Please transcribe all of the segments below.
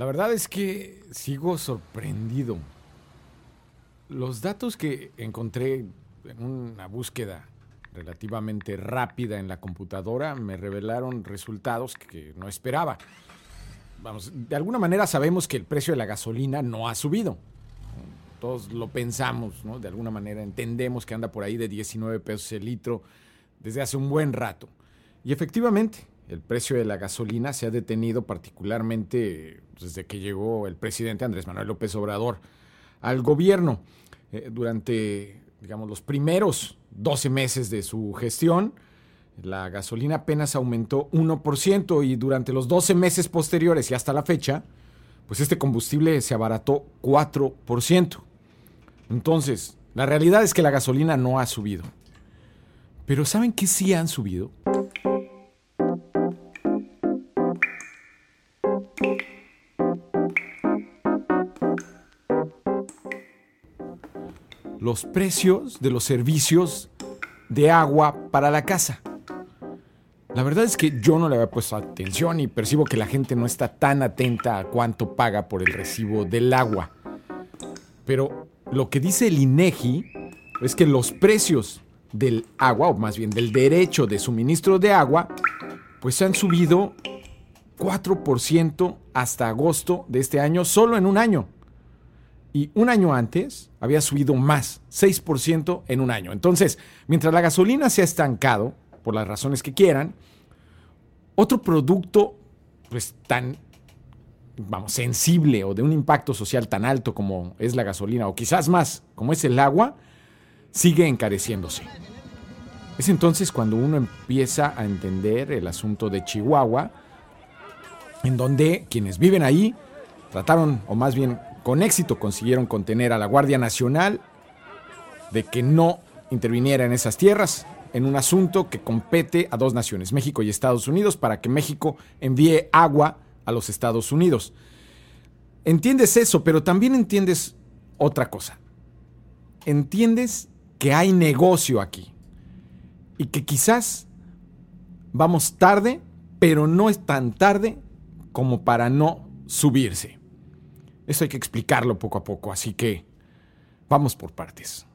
La verdad es que sigo sorprendido. Los datos que encontré en una búsqueda relativamente rápida en la computadora me revelaron resultados que no esperaba. Vamos, de alguna manera sabemos que el precio de la gasolina no ha subido. Todos lo pensamos, ¿no? De alguna manera entendemos que anda por ahí de 19 pesos el litro desde hace un buen rato. Y efectivamente, el precio de la gasolina se ha detenido particularmente desde que llegó el presidente Andrés Manuel López Obrador al gobierno. Eh, durante, digamos, los primeros 12 meses de su gestión, la gasolina apenas aumentó 1% y durante los 12 meses posteriores y hasta la fecha, pues este combustible se abarató 4%. Entonces, la realidad es que la gasolina no ha subido. Pero ¿saben qué sí han subido? Los precios de los servicios de agua para la casa. La verdad es que yo no le había puesto atención y percibo que la gente no está tan atenta a cuánto paga por el recibo del agua. Pero lo que dice el INEGI es que los precios del agua, o más bien del derecho de suministro de agua, pues han subido 4% hasta agosto de este año, solo en un año y un año antes había subido más, 6% en un año. Entonces, mientras la gasolina se ha estancado, por las razones que quieran, otro producto pues tan vamos, sensible o de un impacto social tan alto como es la gasolina, o quizás más, como es el agua, sigue encareciéndose. Es entonces cuando uno empieza a entender el asunto de Chihuahua, en donde quienes viven ahí trataron, o más bien con éxito consiguieron contener a la Guardia Nacional de que no interviniera en esas tierras en un asunto que compete a dos naciones, México y Estados Unidos, para que México envíe agua a los Estados Unidos. Entiendes eso, pero también entiendes otra cosa. Entiendes que hay negocio aquí y que quizás vamos tarde, pero no es tan tarde como para no subirse. Eso hay que explicarlo poco a poco, así que vamos por partes.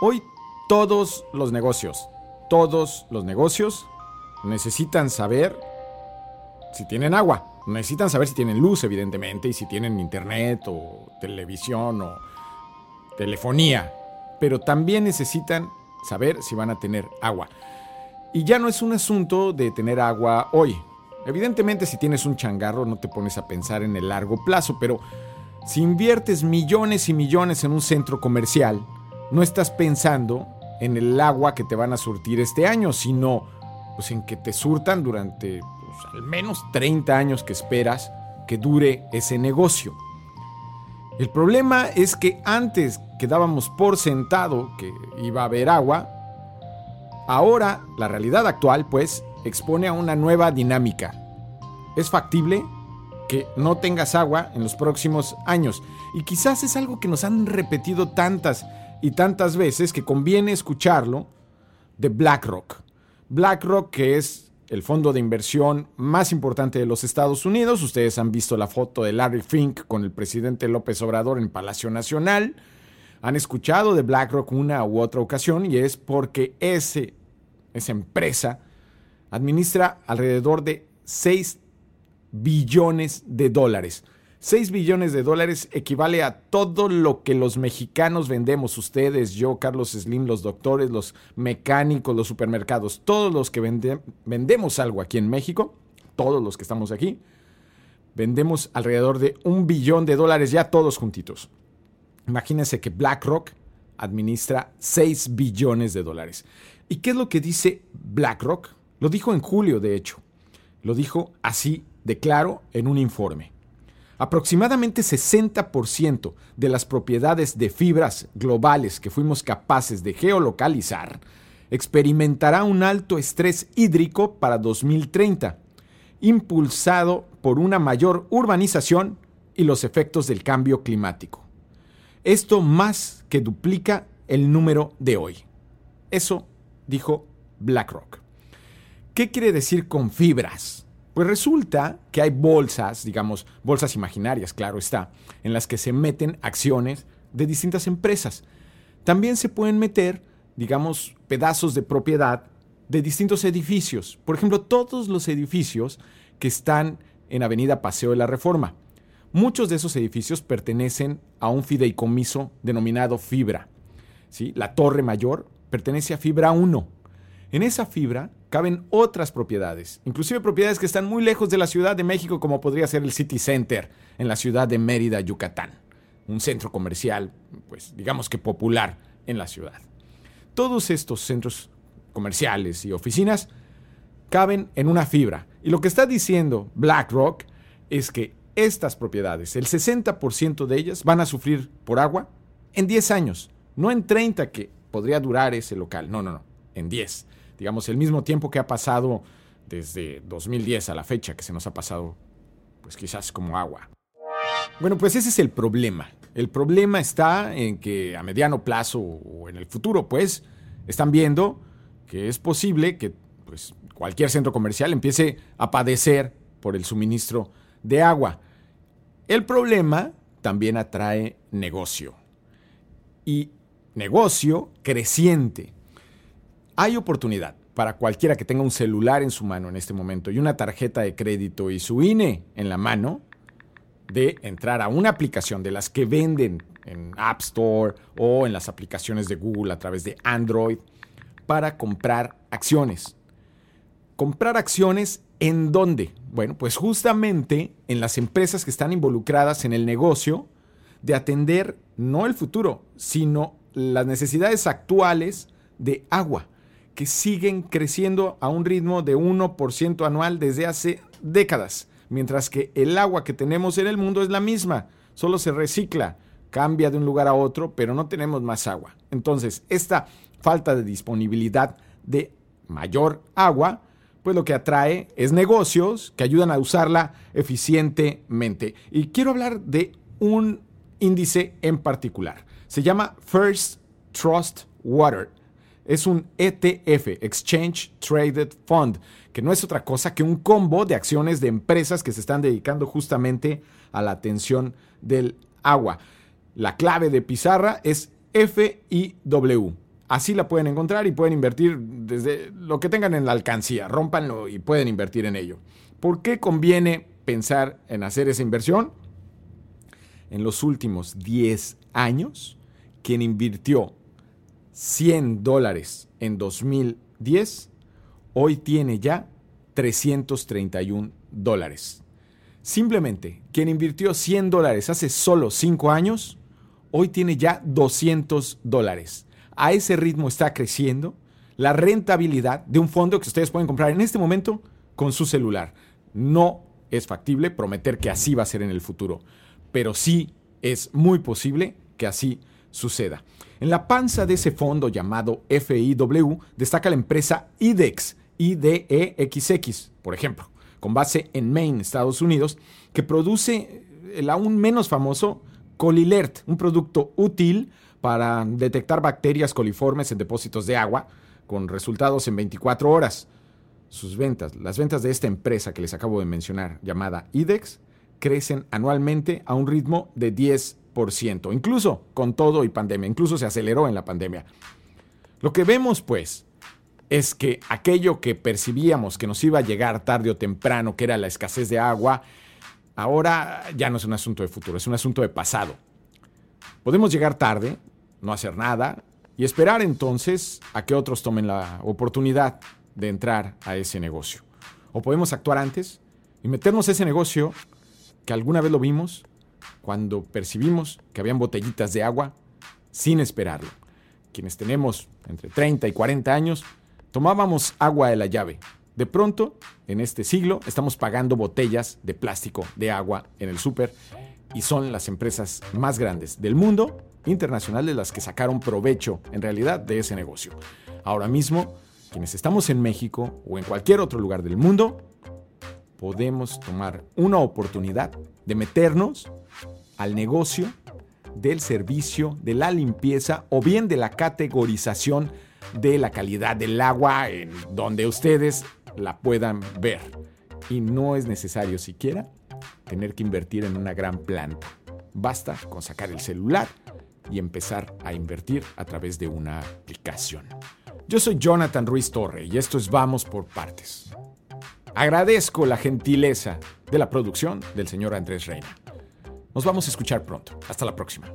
Hoy todos los negocios, todos los negocios necesitan saber si tienen agua, necesitan saber si tienen luz, evidentemente, y si tienen internet o televisión o telefonía, pero también necesitan saber si van a tener agua. Y ya no es un asunto de tener agua hoy. Evidentemente si tienes un changarro no te pones a pensar en el largo plazo, pero si inviertes millones y millones en un centro comercial, no estás pensando en el agua que te van a surtir este año, sino pues, en que te surtan durante pues, al menos 30 años que esperas que dure ese negocio. El problema es que antes que dábamos por sentado que iba a haber agua, ahora la realidad actual pues expone a una nueva dinámica. Es factible que no tengas agua en los próximos años y quizás es algo que nos han repetido tantas y tantas veces que conviene escucharlo de BlackRock. BlackRock que es el fondo de inversión más importante de los Estados Unidos. Ustedes han visto la foto de Larry Fink con el presidente López Obrador en Palacio Nacional. Han escuchado de BlackRock una u otra ocasión y es porque ese, esa empresa administra alrededor de 6 billones de dólares. 6 billones de dólares equivale a todo lo que los mexicanos vendemos, ustedes, yo, Carlos Slim, los doctores, los mecánicos, los supermercados, todos los que vendemos algo aquí en México, todos los que estamos aquí, vendemos alrededor de un billón de dólares ya todos juntitos. Imagínense que BlackRock administra 6 billones de dólares. ¿Y qué es lo que dice BlackRock? Lo dijo en julio, de hecho. Lo dijo así de claro en un informe. Aproximadamente 60% de las propiedades de fibras globales que fuimos capaces de geolocalizar experimentará un alto estrés hídrico para 2030, impulsado por una mayor urbanización y los efectos del cambio climático. Esto más que duplica el número de hoy. Eso dijo BlackRock. ¿Qué quiere decir con fibras? Pues resulta que hay bolsas, digamos, bolsas imaginarias, claro está, en las que se meten acciones de distintas empresas. También se pueden meter, digamos, pedazos de propiedad de distintos edificios. Por ejemplo, todos los edificios que están en Avenida Paseo de la Reforma. Muchos de esos edificios pertenecen a un fideicomiso denominado Fibra. ¿sí? La Torre Mayor pertenece a Fibra 1. En esa fibra caben otras propiedades, inclusive propiedades que están muy lejos de la Ciudad de México, como podría ser el City Center en la ciudad de Mérida, Yucatán, un centro comercial, pues digamos que popular en la ciudad. Todos estos centros comerciales y oficinas caben en una fibra. Y lo que está diciendo BlackRock es que estas propiedades, el 60% de ellas van a sufrir por agua en 10 años, no en 30 que podría durar ese local, no, no, no, en 10 digamos, el mismo tiempo que ha pasado desde 2010 a la fecha, que se nos ha pasado, pues quizás como agua. Bueno, pues ese es el problema. El problema está en que a mediano plazo o en el futuro, pues, están viendo que es posible que pues, cualquier centro comercial empiece a padecer por el suministro de agua. El problema también atrae negocio. Y negocio creciente hay oportunidad para cualquiera que tenga un celular en su mano en este momento y una tarjeta de crédito y su INE en la mano de entrar a una aplicación de las que venden en App Store o en las aplicaciones de Google a través de Android para comprar acciones. Comprar acciones en dónde? Bueno, pues justamente en las empresas que están involucradas en el negocio de atender no el futuro, sino las necesidades actuales de agua que siguen creciendo a un ritmo de 1% anual desde hace décadas, mientras que el agua que tenemos en el mundo es la misma, solo se recicla, cambia de un lugar a otro, pero no tenemos más agua. Entonces, esta falta de disponibilidad de mayor agua, pues lo que atrae es negocios que ayudan a usarla eficientemente. Y quiero hablar de un índice en particular. Se llama First Trust Water es un ETF, Exchange Traded Fund, que no es otra cosa que un combo de acciones de empresas que se están dedicando justamente a la atención del agua. La clave de pizarra es FIW. Así la pueden encontrar y pueden invertir desde lo que tengan en la alcancía, rompanlo y pueden invertir en ello. ¿Por qué conviene pensar en hacer esa inversión? En los últimos 10 años, quien invirtió 100 dólares en 2010, hoy tiene ya 331 dólares. Simplemente, quien invirtió 100 dólares hace solo 5 años, hoy tiene ya 200 dólares. A ese ritmo está creciendo la rentabilidad de un fondo que ustedes pueden comprar en este momento con su celular. No es factible prometer que así va a ser en el futuro, pero sí es muy posible que así suceda. En la panza de ese fondo llamado FIW destaca la empresa IDEX, IDEXX, por ejemplo, con base en Maine, Estados Unidos, que produce el aún menos famoso Colilert, un producto útil para detectar bacterias coliformes en depósitos de agua, con resultados en 24 horas. Sus ventas, las ventas de esta empresa que les acabo de mencionar, llamada IDEX, crecen anualmente a un ritmo de 10 incluso con todo y pandemia, incluso se aceleró en la pandemia. Lo que vemos, pues, es que aquello que percibíamos que nos iba a llegar tarde o temprano, que era la escasez de agua, ahora ya no es un asunto de futuro, es un asunto de pasado. Podemos llegar tarde, no hacer nada y esperar entonces a que otros tomen la oportunidad de entrar a ese negocio. O podemos actuar antes y meternos a ese negocio que alguna vez lo vimos cuando percibimos que habían botellitas de agua sin esperarlo. Quienes tenemos entre 30 y 40 años, tomábamos agua de la llave. De pronto, en este siglo, estamos pagando botellas de plástico de agua en el súper y son las empresas más grandes del mundo internacionales las que sacaron provecho en realidad de ese negocio. Ahora mismo, quienes estamos en México o en cualquier otro lugar del mundo, podemos tomar una oportunidad de meternos al negocio del servicio, de la limpieza o bien de la categorización de la calidad del agua en donde ustedes la puedan ver. Y no es necesario siquiera tener que invertir en una gran planta. Basta con sacar el celular y empezar a invertir a través de una aplicación. Yo soy Jonathan Ruiz Torre y esto es Vamos por Partes. Agradezco la gentileza de la producción del señor Andrés Reina. Nos vamos a escuchar pronto. Hasta la próxima.